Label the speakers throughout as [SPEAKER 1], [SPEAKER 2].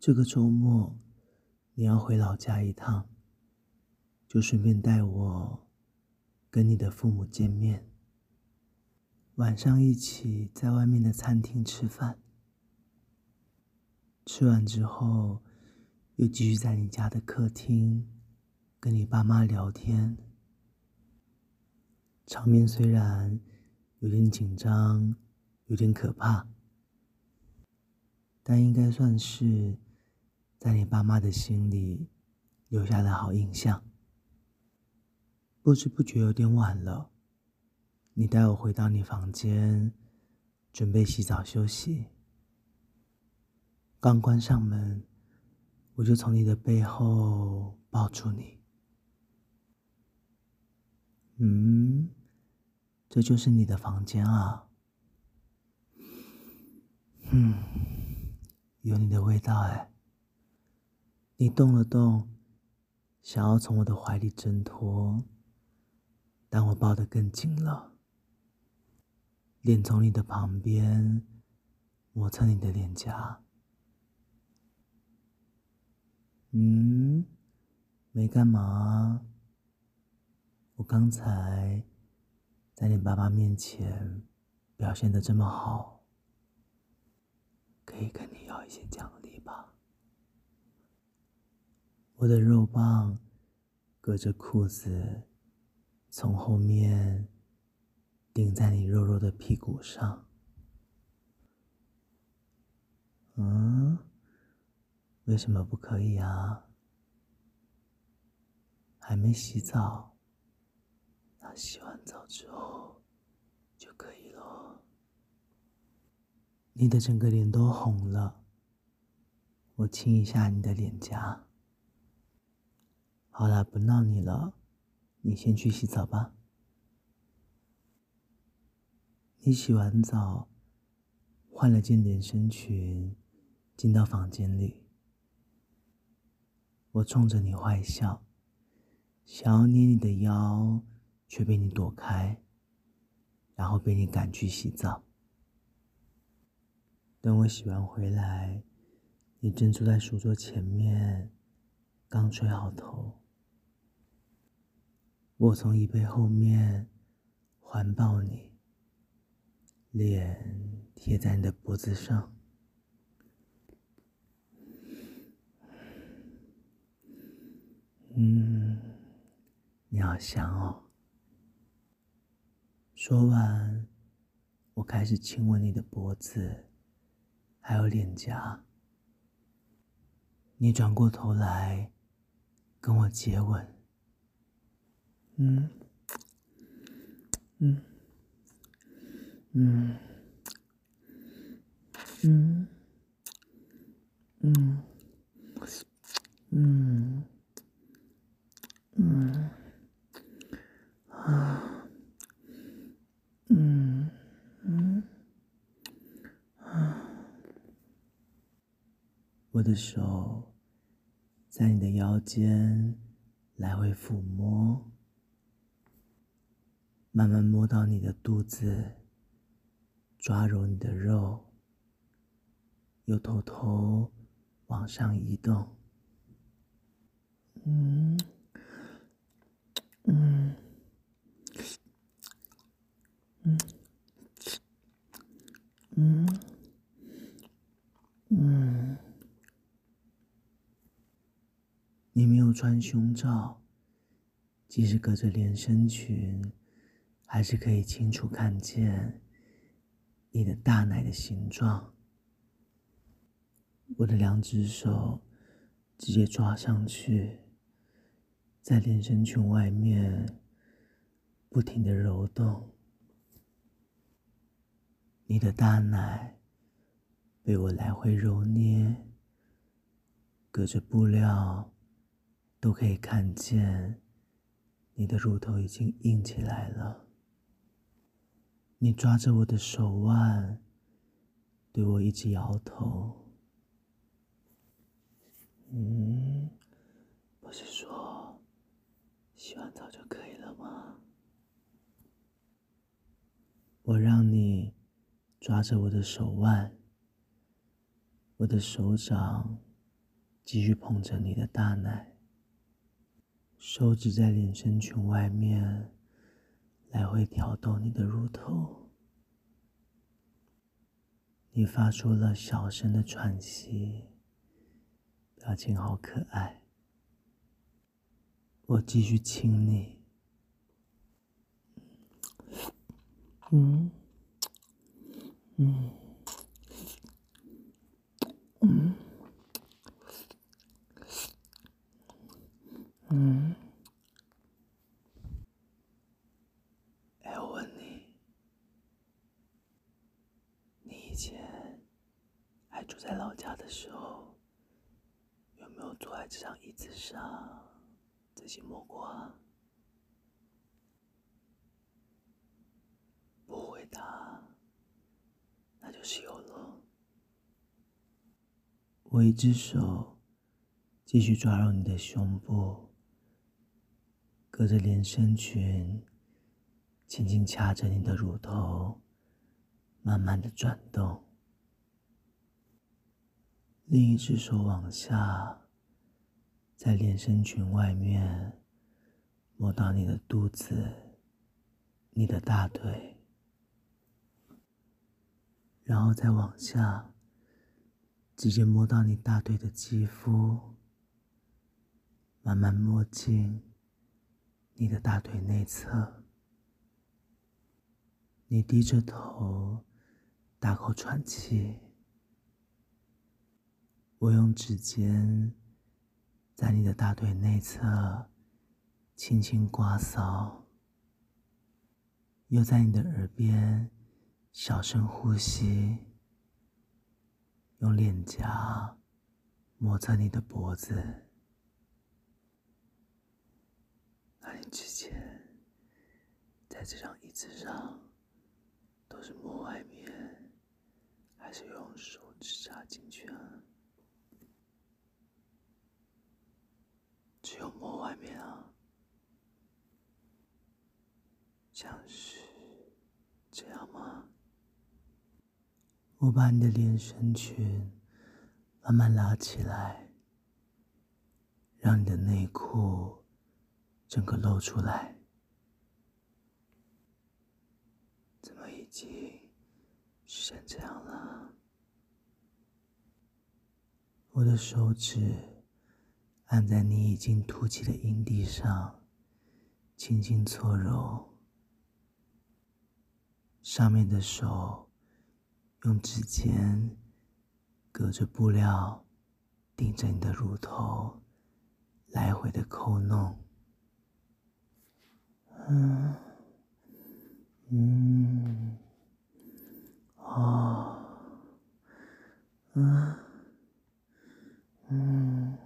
[SPEAKER 1] 这个周末你要回老家一趟，就顺便带我跟你的父母见面，晚上一起在外面的餐厅吃饭。吃完之后，又继续在你家的客厅跟你爸妈聊天。场面虽然有点紧张，有点可怕，但应该算是。在你爸妈的心里留下了好印象。不知不觉有点晚了，你带我回到你房间，准备洗澡休息。刚关上门，我就从你的背后抱住你。嗯，这就是你的房间啊。嗯，有你的味道哎。你动了动，想要从我的怀里挣脱，但我抱得更紧了。脸从你的旁边摩蹭你的脸颊。嗯，没干嘛。我刚才在你爸爸面前表现的这么好，可以跟你要一些奖励吧？我的肉棒隔着裤子，从后面顶在你肉肉的屁股上。嗯，为什么不可以啊？还没洗澡，那洗完澡之后就可以了。你的整个脸都红了，我亲一下你的脸颊。好了，不闹你了，你先去洗澡吧。你洗完澡，换了件连身裙，进到房间里。我冲着你坏笑，想要捏你的腰，却被你躲开，然后被你赶去洗澡。等我洗完回来，你正坐在书桌前面，刚吹好头。我从椅背后面环抱你，脸贴在你的脖子上。嗯，你好香哦。说完，我开始亲吻你的脖子，还有脸颊。你转过头来跟我接吻。嗯，嗯，嗯，嗯，嗯，嗯，嗯，啊，嗯，嗯，啊，我的手在你的腰间来回抚摸。慢慢摸到你的肚子，抓揉你的肉，又偷偷往上移动。嗯，嗯，嗯，嗯，嗯。你没有穿胸罩，即使隔着连身裙。还是可以清楚看见你的大奶的形状。我的两只手直接抓上去，在连身裙外面不停的揉动。你的大奶被我来回揉捏，隔着布料都可以看见你的乳头已经硬起来了。你抓着我的手腕，对我一直摇头。嗯，不是说洗完澡就可以了吗？我让你抓着我的手腕，我的手掌继续捧着你的大奶，手指在连身裙外面来回挑逗你的乳头。你发出了小声的喘息，表情好可爱。我继续亲你，嗯，嗯，嗯。哎，我问你，你以前还住在老家的时候，有没有坐在这张椅子上？自己摸过啊？不回答，那就是有了。我一只手继续抓住你的胸部，隔着连身裙，轻轻掐着你的乳头，慢慢的转动。另一只手往下。在连身裙外面摸到你的肚子、你的大腿，然后再往下，直接摸到你大腿的肌肤，慢慢摸进你的大腿内侧。你低着头，大口喘气。我用指尖。在你的大腿内侧轻轻刮扫，又在你的耳边小声呼吸，用脸颊抹在你的脖子。那你之前在这张椅子上都是摸外面，还是用手指插进去啊？只有摸外面啊，像是这样吗？我把你的连身裙慢慢拉起来，让你的内裤整个露出来。怎么已经湿成这样了？我的手指。按在你已经凸起的阴蒂上，轻轻搓揉。上面的手用指尖隔着布料顶着你的乳头，来回的抠弄。嗯，哦，嗯，嗯。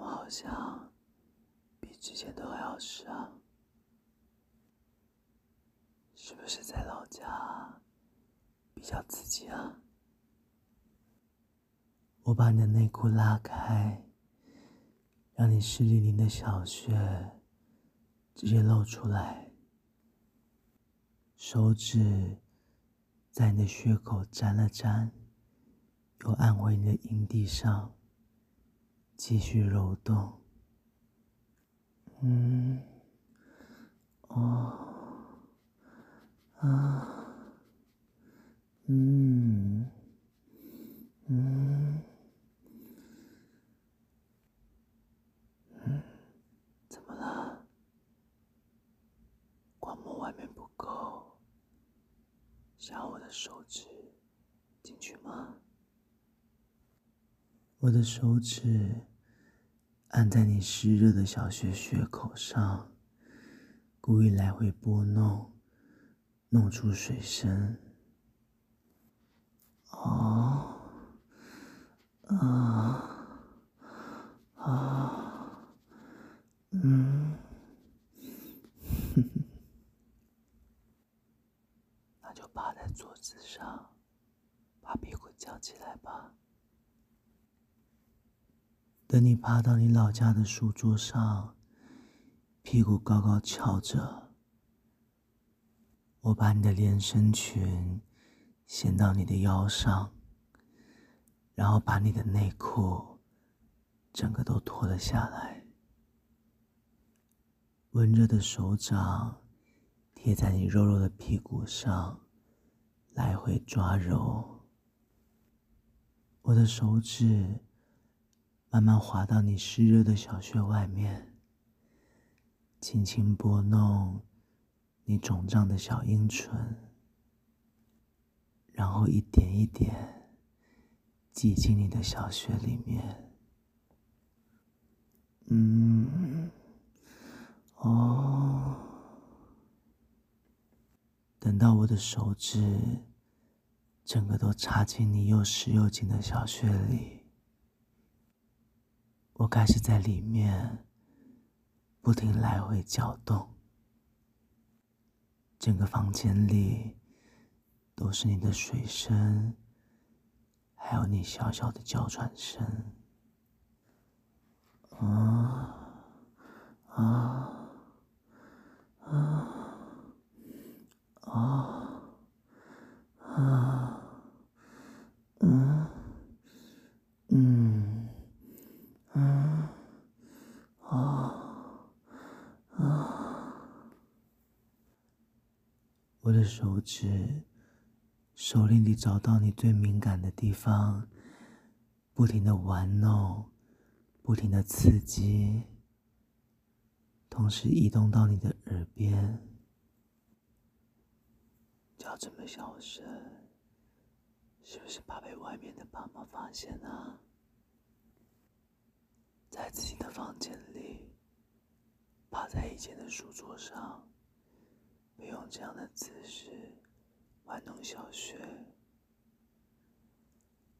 [SPEAKER 1] 好像比之前都还要湿啊！是不是在老家比较刺激啊？我把你的内裤拉开，让你湿淋淋的小穴直接露出来，手指在你的穴口沾了沾，又按回你的阴蒂上。继续揉动，嗯，哦，啊，嗯，嗯，怎么了？光摸外面不够，夹我的手指进去吗？我的手指按在你湿热的小穴穴口上，故意来回拨弄，弄出水声。哦，啊，啊，嗯，哼哼，那就趴在桌子上，把屁股翘起来吧。等你爬到你老家的书桌上，屁股高高翘着，我把你的连身裙掀到你的腰上，然后把你的内裤整个都脱了下来，温热的手掌贴在你肉肉的屁股上，来回抓揉。我的手指慢慢滑到你湿热的小穴外面，轻轻拨弄你肿胀的小阴唇。然后一点一点挤进你的小穴里面。嗯，哦。等到我的手指整个都插进你又湿又紧的小穴里，我开始在里面不停来回搅动，整个房间里。都是你的水声，还有你小小的娇喘声。啊啊啊啊啊嗯嗯嗯啊啊！我的手指。手令里找到你最敏感的地方，不停的玩弄，不停的刺激，同时移动到你的耳边，叫这么小声，是不是怕被外面的爸妈发现啊？在自己的房间里，趴在以前的书桌上，别用这样的姿势。玩弄小穴，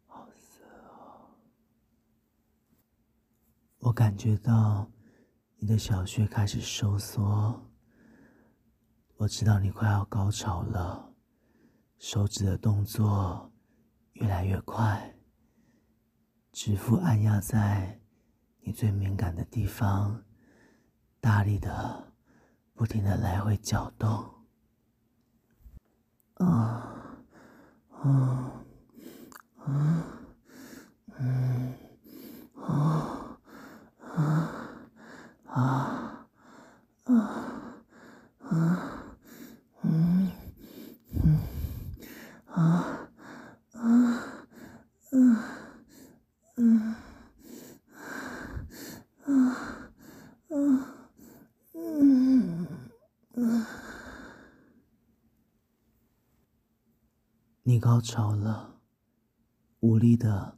[SPEAKER 1] 好色哦！我感觉到你的小穴开始收缩，我知道你快要高潮了，手指的动作越来越快，指腹按压在你最敏感的地方，大力的、不停的来回搅动。啊啊啊嗯啊啊啊啊啊嗯嗯啊啊啊嗯嗯啊啊嗯嗯。你高潮了，无力的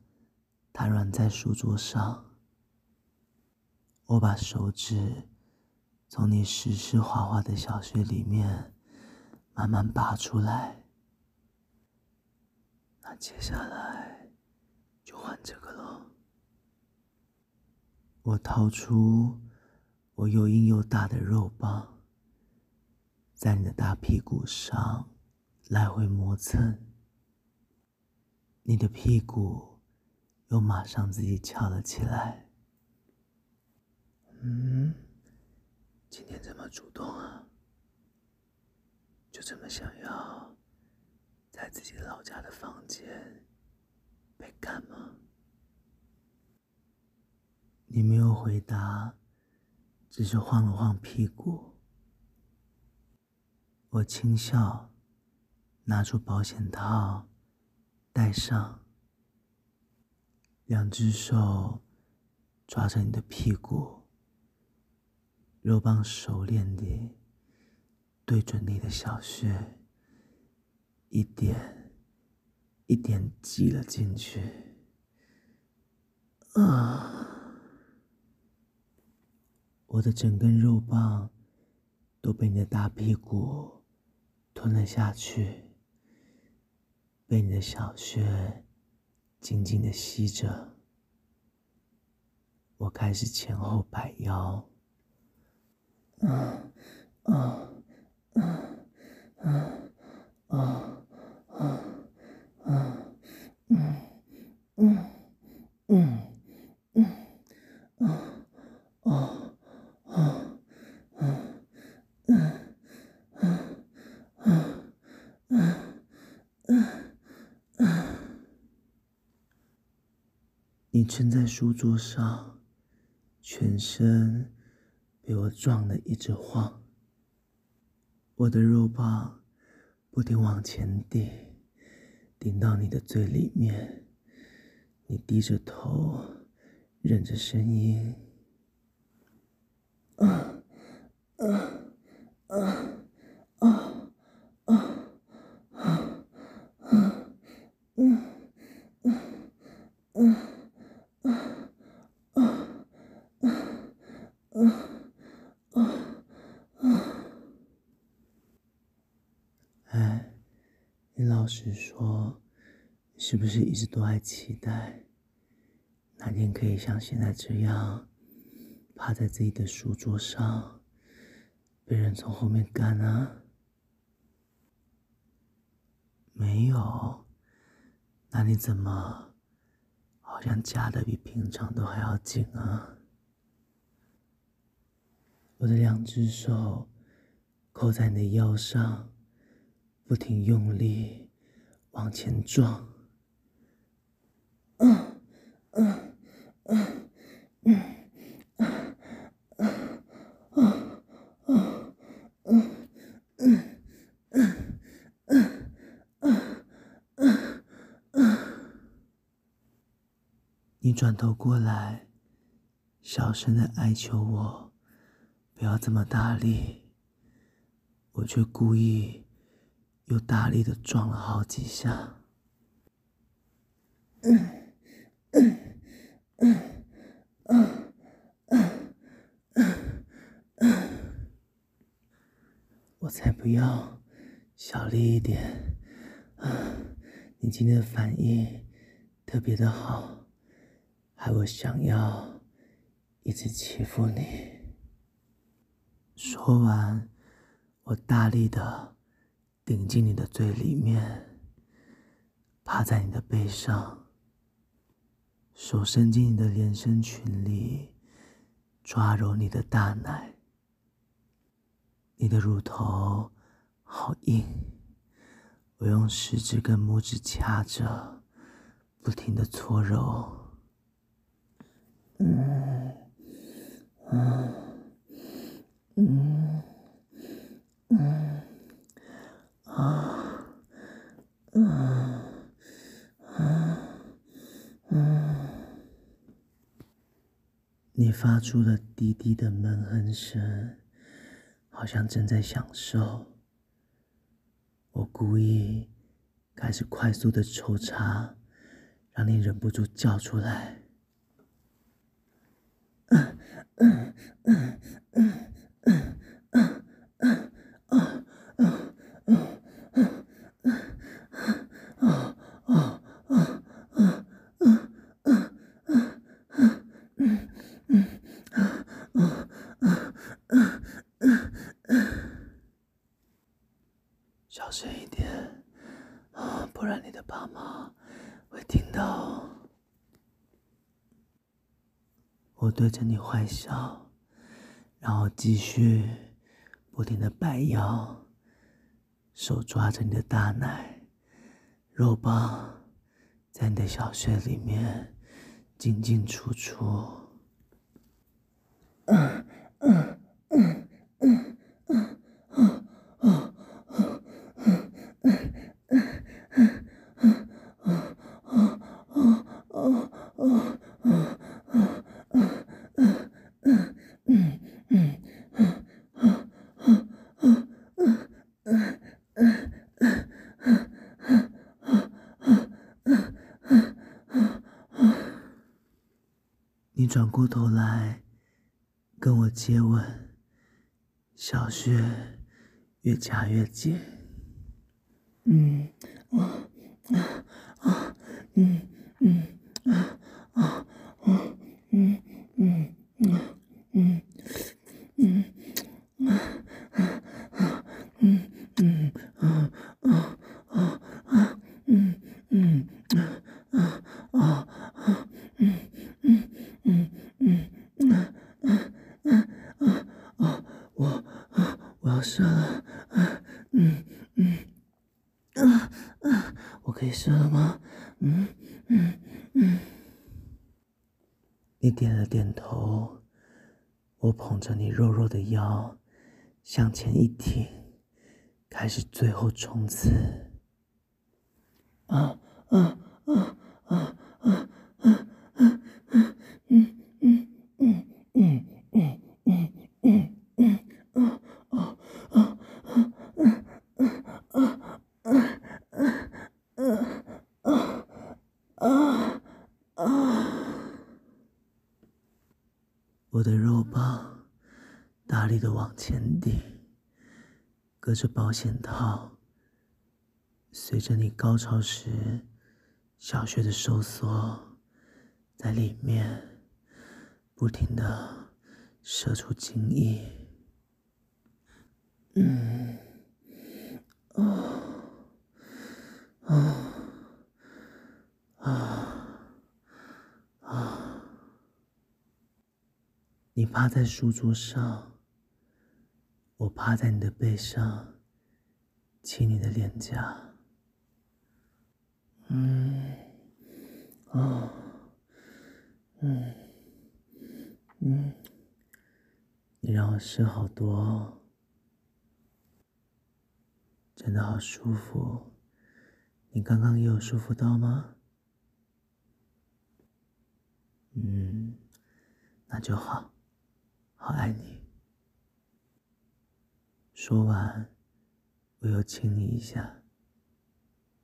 [SPEAKER 1] 瘫软在书桌上。我把手指从你湿湿滑滑的小穴里面慢慢拔出来。那接下来就换这个了。我掏出我又硬又大的肉棒，在你的大屁股上来回磨蹭。你的屁股又马上自己翘了起来。嗯，今天这么主动啊？就这么想要在自己老家的房间被干吗？你没有回答，只是晃了晃屁股。我轻笑，拿出保险套。戴上，两只手抓着你的屁股，肉棒熟练地对准你的小穴，一点一点挤了进去。啊！我的整根肉棒都被你的大屁股吞了下去。被你的小穴静静的吸着，我开始前后摆腰，啊啊啊啊啊啊啊嗯嗯嗯嗯啊啊啊啊嗯啊啊啊啊你撑在书桌上，全身被我撞得一直晃。我的肉棒不停往前顶，顶到你的最里面。你低着头，忍着声音，啊啊啊啊啊啊嗯嗯嗯啊啊啊啊啊啊！哎，你老实说。是不是一直都在期待哪天可以像现在这样趴在自己的书桌上，被人从后面干啊？没有，那你怎么好像夹得比平常都还要紧啊？我的两只手扣在你的腰上，不停用力往前撞。嗯嗯嗯嗯嗯嗯嗯嗯嗯嗯，你转头过来，小声的哀求我不要这么大力，我却故意又大力的撞了好几下。嗯。嗯，我才不要，小力一点。你今天的反应特别的好，害我想要一直欺负你。说完，我大力的顶进你的嘴里面，趴在你的背上。手伸进你的连身裙里，抓揉你的大奶。你的乳头好硬，我用食指跟拇指掐着，不停的搓揉。嗯，嗯，嗯，嗯，啊，嗯，嗯。发出了低低的闷哼声，好像正在享受。我故意开始快速的抽插，让你忍不住叫出来嗯嗯嗯嗯嗯嗯嗯，小声一点，不然你的爸妈会听到。我对着你坏笑，然后继续不停的摆腰，手抓着你的大奶肉棒，在你的小穴里面进进出出。转过头来，跟我接吻，小穴越夹越紧。嗯，啊啊啊，嗯嗯啊啊啊，嗯嗯啊嗯嗯啊啊啊嗯嗯啊啊啊啊嗯嗯啊啊啊嗯。嗯嗯嗯嗯嗯啊啊！我啊，我要射了！啊嗯嗯啊啊！我可以射了吗？嗯嗯嗯你点了点头，抱着你肉肉的腰，向前一挺，开始最后冲刺。啊啊啊啊前顶，隔着保险套，随着你高潮时小穴的收缩，在里面不停的射出精液。嗯，啊，啊，啊。你趴在书桌上，我趴在你的背上，亲你的脸颊。嗯，啊，嗯，嗯，你让我射好多，真的好舒服。你刚刚也有舒服到吗？嗯，那就好。好爱你。说完，我又亲你一下。